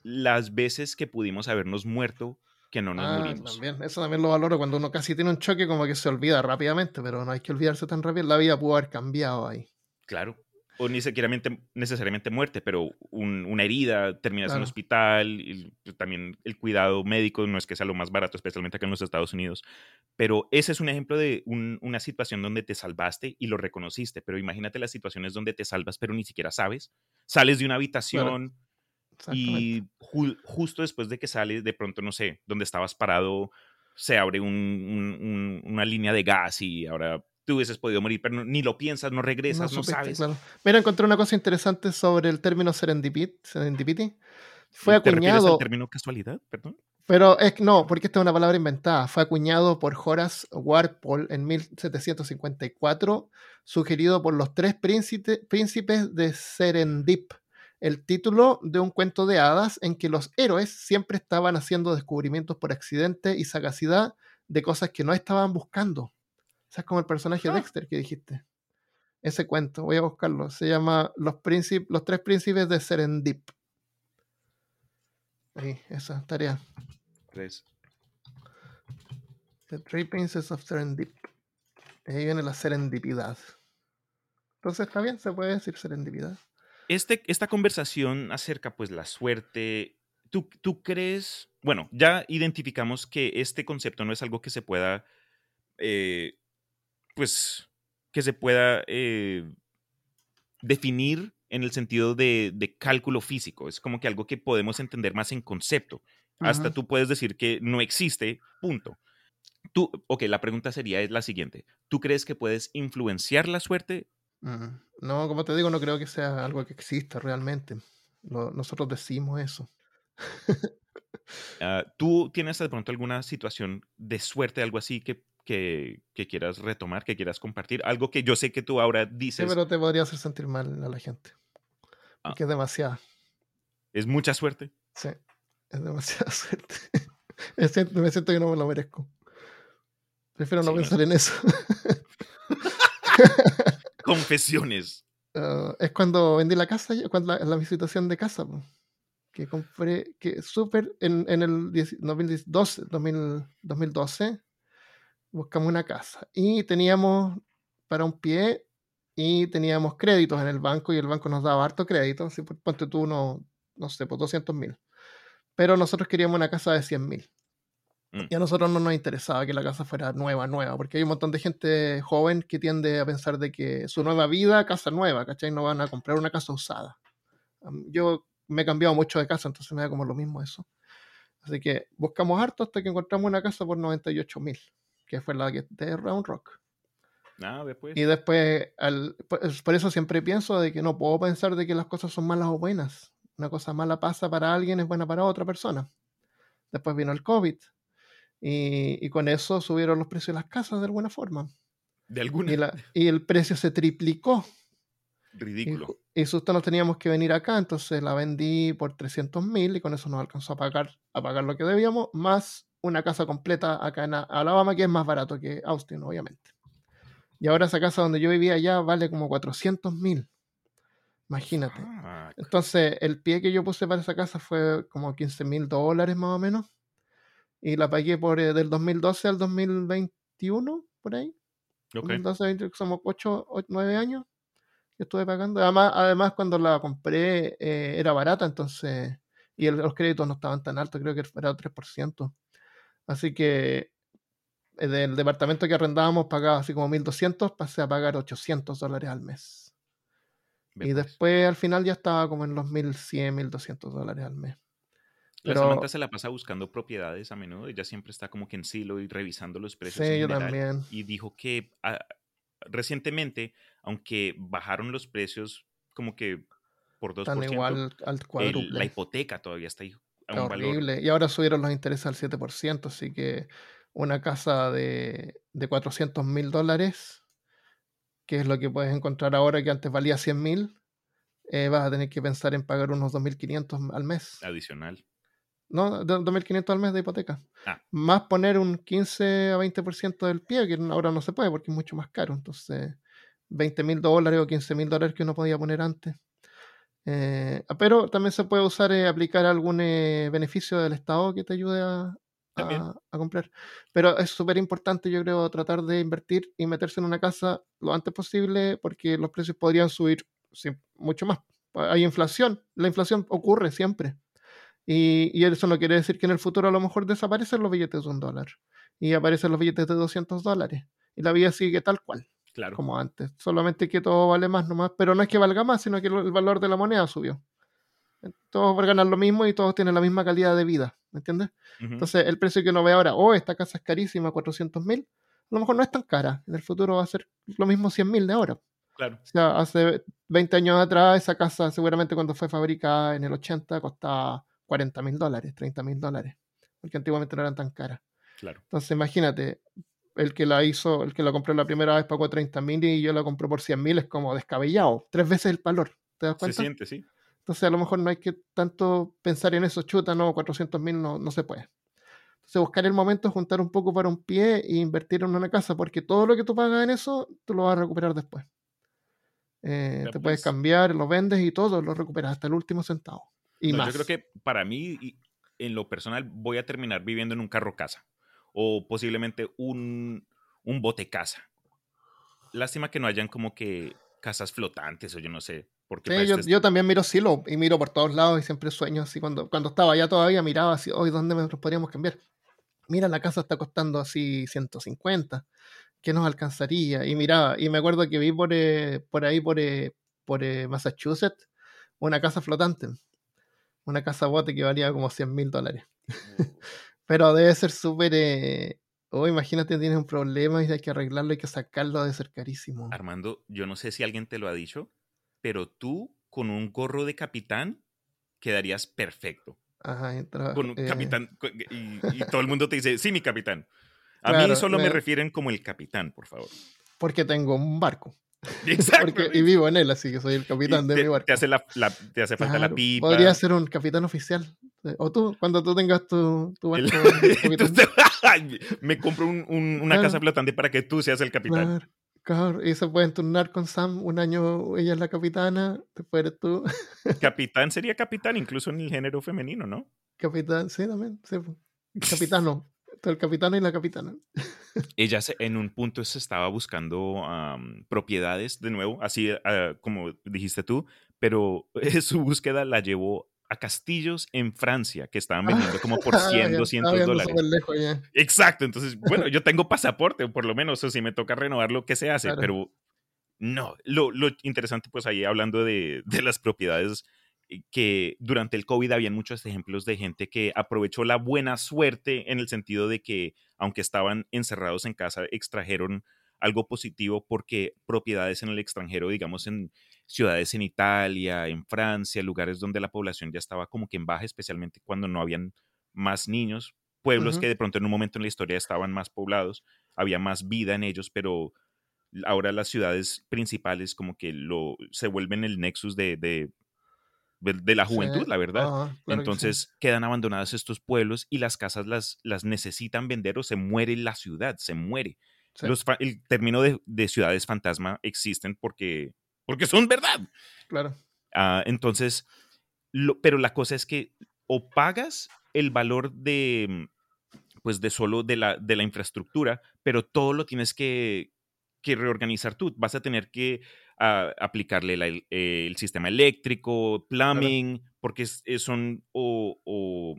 las veces que pudimos habernos muerto que no nos Ah, morimos. también. Eso también lo valoro cuando uno casi tiene un choque, como que se olvida rápidamente, pero no hay que olvidarse tan rápido. La vida pudo haber cambiado ahí. Claro. O ni siquiera mente- necesariamente muerte, pero un- una herida, terminas en el hospital, y también el cuidado médico no es que sea lo más barato, especialmente acá en los Estados Unidos. Pero ese es un ejemplo de un- una situación donde te salvaste y lo reconociste. Pero imagínate las situaciones donde te salvas, pero ni siquiera sabes. Sales de una habitación, y ju- justo después de que sales, de pronto, no sé, donde estabas parado, se abre un- un- un- una línea de gas y ahora tú hubieses podido morir, pero no- ni lo piensas, no regresas, no, supiste, sabes. claro. Mira, encontré una cosa interesante sobre el término serendipit, serendipity. Fue ¿Te refieres al acuñado, término casualidad? Perdón. pero es no, porque esta es una palabra inventada. Fue acuñado por Horace Walpole en 1754, sugerido por los tres príncipe- príncipes de Serendip. El título de un cuento de hadas en que los héroes siempre estaban haciendo descubrimientos por accidente y sagacidad de cosas que no estaban buscando. O sea, es como el personaje Ah. Dexter que dijiste. Ese cuento, voy a buscarlo. Se llama Los, príncip- los tres príncipes de Serendip. Ahí, esa tarea. Tres. The Three Princes of Serendip. Ahí viene la serendipidad. Entonces está bien, se puede decir serendipidad. Este, esta conversación acerca, pues, la suerte, ¿tú, ¿tú crees, bueno, ya identificamos que este concepto no es algo que se pueda, eh, pues, que se pueda eh, definir en el sentido de, de, cálculo físico. Es como que algo que podemos entender más en concepto. Hasta tú puedes decir que no existe, punto. Tú, ok, la pregunta sería la siguiente. ¿Tú crees que puedes influenciar la suerte? No, como te digo, no creo que sea algo que exista realmente. nosotros decimos eso. uh, ¿Tú tienes de pronto alguna situación de suerte, algo así que, que, que, quieras retomar, que quieras compartir? Algo que yo sé que tú ahora dices. Sí, pero te podría hacer sentir mal a la gente. Ah. Porque es demasiado. ¿Es mucha suerte? Sí, es demasiada suerte. me siento que no me lo merezco. Prefiero no sí, pensar no. en eso. Confesiones. Uh, es cuando vendí la casa, cuando la, la situación de casa, que compré, que súper en, en, el 2012, 2000, 2012, buscamos una casa y teníamos para un pie y teníamos créditos en el banco y el banco nos daba harto crédito, así por ponte tú uno, no sé, por 200 mil. Pero nosotros queríamos una casa de 100 mil. Mm. Y a nosotros no nos interesaba que la casa fuera nueva, nueva, porque hay un montón de gente joven que tiende a pensar de que su nueva vida, casa nueva, ¿cachai? No van a comprar una casa usada. Yo me he cambiado mucho de casa, entonces me da como lo mismo eso. Así que buscamos harto hasta que encontramos una casa por 98 mil, que fue la que de Round Rock. Ah, después. Y después, al, por eso siempre pienso de que no puedo pensar de que las cosas son malas o buenas. Una cosa mala pasa para alguien, es buena para otra persona. Después vino el COVID, y, y, con eso subieron los precios de las casas de alguna forma. De alguna. Y, la, y el precio se triplicó. Ridículo. Y, y justo nos teníamos que venir acá, entonces la vendí por 300 mil y con eso nos alcanzó a pagar, a pagar lo que debíamos, más una casa completa acá en Alabama, que es más barato que Austin, obviamente. Y ahora esa casa donde yo vivía allá vale como 400 mil. Imagínate. Entonces, el pie que yo puse para esa casa fue como 15 mil dólares más o menos y la pagué por eh, del 2012 al 2021, por ahí. Okay. 2012, somos 8, 8, 9 años que estuve pagando. Además, además cuando la compré eh, era barata, entonces, y el, los créditos no estaban tan altos, creo que era 3%. Así que eh, del departamento que arrendábamos pagaba así como 1.200, pasé a pagar 800 dólares al mes. Bien, y después al final ya estaba como en los 1.100, 1.200 dólares al mes. La Samantha se la pasa buscando propiedades a menudo. Ella siempre está como que en silo y revisando los precios. Sí, yo también. Y dijo que a, recientemente, aunque bajaron los precios como que por 2%, Están igual al. El, la hipoteca todavía está ahí a un horrible. valor. Y ahora subieron los intereses al 7%, así que una casa de, de 400 mil dólares, que es lo que puedes encontrar ahora que antes valía 100 mil, eh, vas a tener que pensar en pagar unos 2.500 al mes. Adicional. No, 2.500 al mes de hipoteca. Ah. Más poner un 15 a 20% del pie, que ahora no se puede porque es mucho más caro. Entonces, 20 mil dólares o 15 mil dólares que uno podía poner antes. Eh, pero también se puede usar, eh, aplicar algún eh, beneficio del Estado que te ayude a, a, a comprar. Pero es súper importante, yo creo, tratar de invertir y meterse en una casa lo antes posible porque los precios podrían subir mucho más. Hay inflación, la inflación ocurre siempre. Y, y, eso no quiere decir que en el futuro a lo mejor desaparecen los billetes de un dólar y aparecen los billetes de 200 dólares. Y la vida sigue tal cual, claro. como antes. Solamente que todo vale más nomás, pero no es que valga más, sino que el valor de la moneda subió. Todos van a ganar lo mismo y todos tienen la misma calidad de vida, ¿me entiendes? Uh -huh. Entonces, el precio que uno ve ahora, oh, esta casa es carísima, 400 mil, a lo mejor no es tan cara. En el futuro va a ser lo mismo 100 mil de ahora. Claro. O sea, hace 20 años atrás, esa casa seguramente cuando fue fabricada en el 80 costaba 40 mil dólares, 30 mil dólares, porque antiguamente no eran tan caras. Claro. Entonces, imagínate, el que la hizo, el que la compró la primera vez pagó 30 mil y yo la compré por 100 mil, es como descabellado, tres veces el valor. ¿Te das cuenta? Se siente, sí. Entonces, a lo mejor no hay que tanto pensar en eso, chuta, no, 400 mil no, no se puede. Entonces, buscar el momento, juntar un poco para un pie e invertir en una casa, porque todo lo que tú pagas en eso, tú lo vas a recuperar después. Eh, te pues. puedes cambiar, lo vendes y todo, lo recuperas hasta el último centavo. Y no, más. Yo creo que para mí, en lo personal, voy a terminar viviendo en un carro casa o posiblemente un, un bote casa. Lástima que no hayan como que casas flotantes o yo no sé. Porque Sí, yo, este- yo también miro Silo y miro por todos lados y siempre sueño así. Cuando, cuando estaba allá todavía miraba así, hoy ¿dónde nos podríamos cambiar? Mira, la casa está costando así 150. ¿Qué nos alcanzaría? Y miraba, y me acuerdo que vi por, eh, por ahí, por, eh, por eh, Massachusetts, una casa flotante. Una casa bote que valía como 100 mil dólares. Pero debe ser súper... Eh... Oh, imagínate, tienes un problema y hay que arreglarlo, hay que sacarlo, debe ser carísimo. Armando, yo no sé si alguien te lo ha dicho, pero tú con un gorro de capitán quedarías perfecto. Ajá, entra, Con un eh, capitán co- y, y todo el mundo te dice, sí, mi capitán. A Claro, mí solo me me- refieren como el capitán, por favor. porque tengo un barco. Exacto. Porque, y vivo en él, así que soy el capitán Y de te, mi barco. te hace, la, la- te hace falta la pipa. Podría ser un capitán oficial. Eh, O tú, cuando tú tengas tu, tu barco. Entonces, me compro un- un- una Claro. casa flotante para que tú seas el capitán. Claro, claro, y se pueden turnar con Sam. Un año ella es la capitana, después eres tú, Capitán sería capitán, incluso en el género femenino, ¿no? capitán. Sí, también. Sí. Capitano. El capitano y la capitana. Ella se- en un punto se estaba buscando propiedades de nuevo, así ah, como dijiste tú, pero su búsqueda la llevó a castillos en Francia que estaban vendiendo como por 100, Ah, ya, 200 estaba viendo dólares. lejos. Exacto, entonces, bueno, yo tengo pasaporte, por lo menos, o si me toca renovar lo que se hace, Claro. pero no, lo, lo interesante, pues ahí hablando de, de las propiedades, eh, que durante el COVID habían muchos ejemplos de gente que aprovechó la buena suerte en el sentido de que, aunque estaban encerrados en casa, extrajeron algo positivo porque propiedades en el extranjero, digamos en ciudades en Italia, en Francia, lugares donde la población ya estaba como que en baja, especialmente cuando no habían más niños, pueblos que de pronto en un momento en la historia estaban más poblados, había más vida en ellos, pero ahora las ciudades principales como que lo, se vuelven el nexus de, de, de- la Sí. juventud, la verdad. Ajá, claro que sí. Entonces quedan abandonados estos pueblos y las casas las, las necesitan vender o se muere la ciudad, se muere. Sí, Los fa- el término de, de ciudades fantasma existen porque, porque son verdad. claro. Ah, entonces, lo- pero la cosa es que o pagas el valor de, pues de solo de la, de la infraestructura, pero todo lo tienes que, que reorganizar tú. Vas a tener que ah, aplicarle la- el, el sistema eléctrico, plumbing, porque es- es- son o, o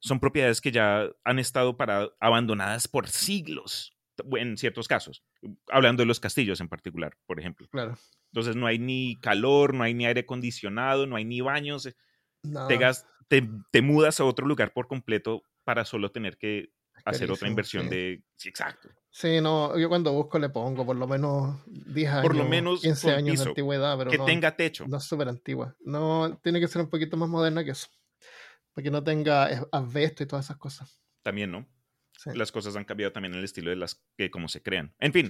son propiedades que ya han estado para, abandonadas por siglos, en ciertos casos, hablando de los castillos en particular, por ejemplo. Claro. Entonces no hay ni calor, no hay ni aire acondicionado, no hay ni baños. eh, Nada, Te, gas- te, te mudas a otro lugar por completo para solo tener que hacer otra inversión sí. de... Sí, exacto. Sí, no, yo cuando busco le pongo por lo menos 10 años, Por lo menos 15 con años piso, de antigüedad, pero que no, tenga techo. no es súper antigua. No, tiene que ser un poquito más moderna que eso. Para que no tenga es- asbesto y todas esas cosas. También, ¿no? Sí. Las cosas han cambiado también en el estilo de las que como se crean. En fin,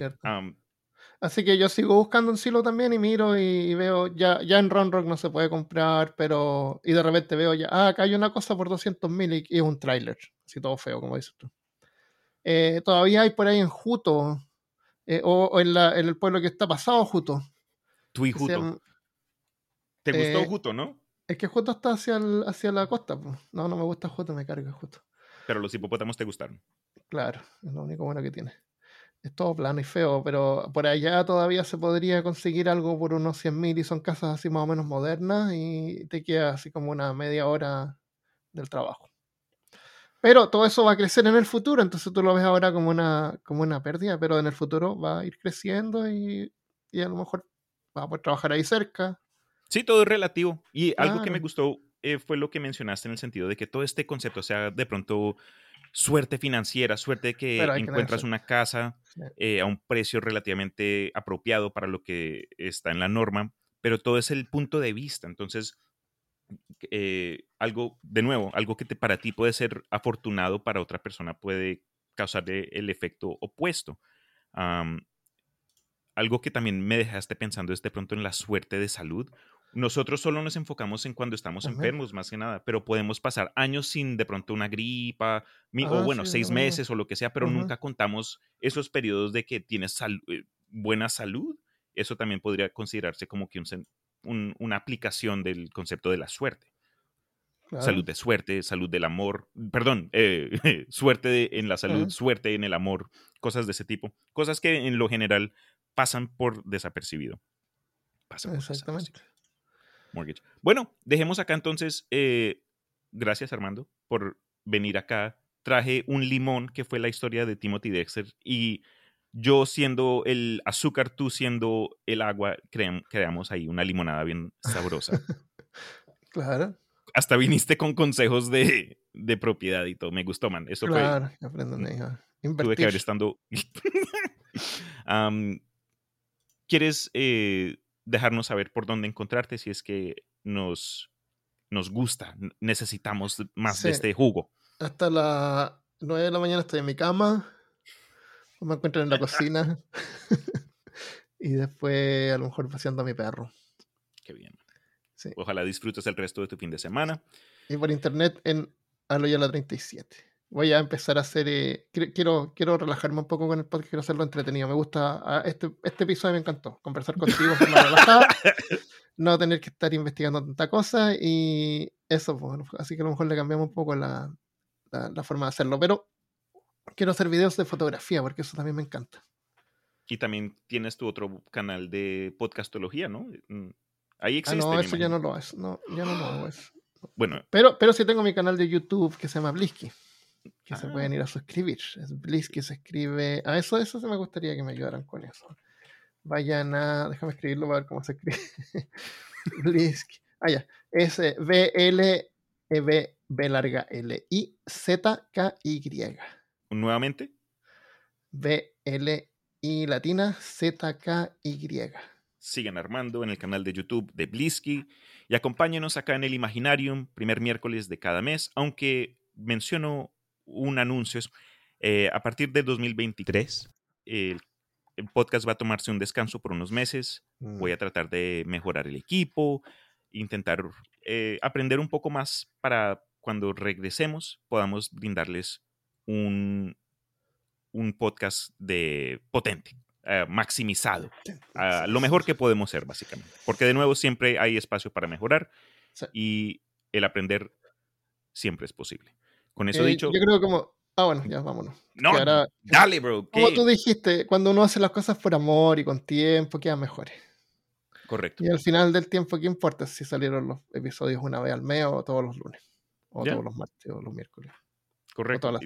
Así que yo sigo buscando en Silo también y miro y, veo, ya, ya en Ron Rock no se puede comprar, pero. Y de repente veo ya, ah, acá hay una cosa por 200 mil y, es un tráiler. Así todo feo, como dices tú. Eh, todavía hay por ahí en Juto, eh, o, o en, la- en el pueblo que está pasado Juto. tú y Juto. llama- ¿Te gustó eh, Juto, no? Es que Juto está hacia, el- hacia la costa. No, no me gusta Juto, me carga Juto. Pero los hipopótamos te gustaron. Claro, es lo único bueno que tiene. Es todo plano y feo, pero por allá todavía se podría conseguir algo por unos 100 mil y son casas así más o menos modernas y te queda así como una media hora del trabajo. Pero todo eso va a crecer en el futuro, entonces tú lo ves ahora como una, como una pérdida, pero en el futuro va a ir creciendo y, y a lo mejor vas a poder trabajar ahí cerca. Sí, todo es relativo. Y algo que me Claro. gustó eh, fue lo que mencionaste en el sentido de que todo este concepto sea de pronto suerte financiera, suerte de que encuentras una casa eh, a un precio relativamente apropiado para lo que está en la norma, pero todo es el punto de vista. Entonces, eh, algo, de nuevo, algo que te, para ti puede ser afortunado, para otra persona puede causarle el efecto opuesto. Algo que también me dejaste pensando es de pronto en la suerte de salud. Nosotros solo nos enfocamos en cuando estamos enfermos, más que nada, pero podemos pasar años sin de pronto una gripa, mi- o Ah, bueno, sí, seis meses o lo que sea, pero nunca contamos esos periodos de que tienes sal- eh, buena salud. Eso también podría considerarse como que un sen- un- una aplicación del concepto de la suerte. Claro. Salud de suerte, salud del amor, perdón, eh, suerte de- en la salud, suerte en el amor, cosas de ese tipo. Cosas que en lo general pasan por desapercibido. pasa cosas. Exactamente. Mortgage. Bueno, dejemos acá entonces. eh, gracias, Armando, por venir acá. Traje un limón que fue la historia de Timothy Dexter y yo siendo el azúcar, tú siendo el agua, cream- creamos ahí una limonada bien sabrosa. Claro, Hasta viniste con consejos de, de propiedad y todo. Me gustó, man. Eso fue. claro, aprendan a Tuve que haber estando. ¿Quieres eh, dejarnos saber por dónde encontrarte si es que nos, nos gusta? Necesitamos más de este jugo. Hasta las 9 de la mañana estoy en mi cama. Me encuentro en la cocina. y después a lo mejor paseando a mi perro. Qué bien. Sí. Ojalá disfrutes el resto de tu fin de semana. Y por internet en Aloyala 37. Voy a empezar a hacer. eh, qui- quiero, quiero relajarme un poco con el podcast, quiero hacerlo entretenido. Me gusta. ah, Este, este episodio me encantó. Conversar contigo relajada. No tener que estar investigando tanta cosa. Y eso, pues, bueno, así que a lo mejor le cambiamos un poco la, la, la forma de hacerlo. Pero quiero hacer videos de fotografía porque eso también me encanta. Y también tienes tu otro canal de podcastología, ¿no? Mm, Ahí Ah, existe. no, me eso ya no lo es. No, ya no lo hago eso. Bueno, Pero, pero sí tengo mi canal de YouTube que se llama Blisky. Que se Ah. pueden ir a suscribir. Es Blisky se escribe. A eso, eso sí me gustaría que me ayudaran con eso. Vayan a. Déjame escribirlo para ver cómo se escribe. Blisky. Ah, ya. Es eh, B-L. E B, B larga L I Z K Y nuevamente, B L I latina Z K Y sigan Armando en el canal de YouTube de Blisky y acompáñenos acá en el Imaginarium, primer miércoles de cada mes, aunque menciono un anuncio, eh, a partir de 2023 el, el podcast va a tomarse un descanso por unos meses, voy a tratar de mejorar el equipo, intentar eh, aprender un poco más para cuando regresemos podamos brindarles un, un podcast de potente, eh, maximizado, a lo mejor que podemos ser, básicamente. Porque de nuevo siempre hay espacio para mejorar Sí. y el aprender siempre es posible. Con eso Eh, dicho, Yo creo como. Ah, bueno, ya vámonos. no, dale, bro. Como ¿qué? tú dijiste, cuando uno hace las cosas por amor y con tiempo, quedan mejores. Correcto. Y al final del tiempo, ¿qué importa si salieron los episodios una vez al mes o todos los lunes? O todos los martes o los miércoles. Correcto. las-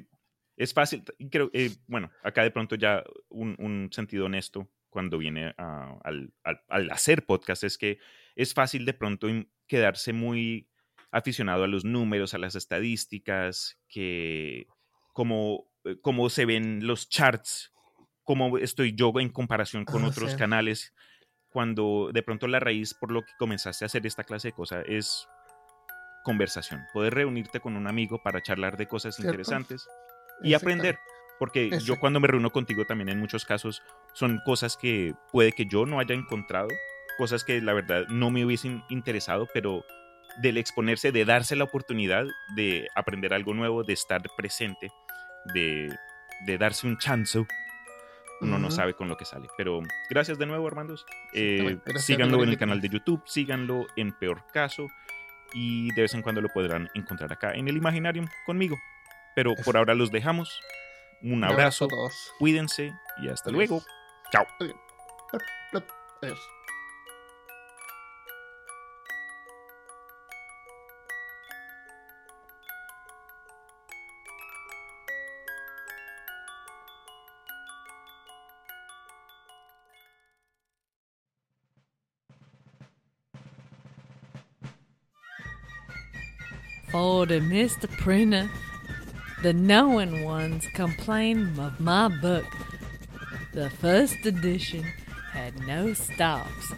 Es fácil, creo, eh, bueno, acá de pronto ya un, un sentido honesto cuando viene a- al, al- al hacer podcast es que es fácil de pronto quedarse muy aficionado a los números, a las estadísticas, que cómo, eh, cómo se ven los charts, cómo estoy yo en comparación con Ah, otros sí. canales, cuando de pronto la raíz por lo que comenzaste a hacer esta clase de cosas es conversación, poder reunirte con un amigo para charlar de cosas ¿Cierto? interesantes y aprender. Porque yo cuando me reúno contigo también en muchos casos son cosas que puede que yo no haya encontrado, cosas que la verdad no me hubiesen interesado, pero del exponerse, de darse la oportunidad de aprender algo nuevo, de estar presente, de, de darse un chance, uno no sabe con lo que sale. Pero gracias de nuevo, Armandos. Eh, síganlo en el canal de YouTube, síganlo en Peor Caso y de vez en cuando lo podrán encontrar acá en el Imaginarium conmigo. Pero por ahora los dejamos. Un Un abrazo, a todos. cuídense y hasta Adiós. luego. Chao. Adiós. For the Mr. Printer, the knowing ones complain of my book. The first edition had no stops.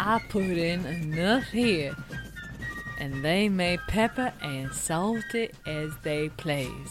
I put in enough here, and they may pepper and salt it as they please.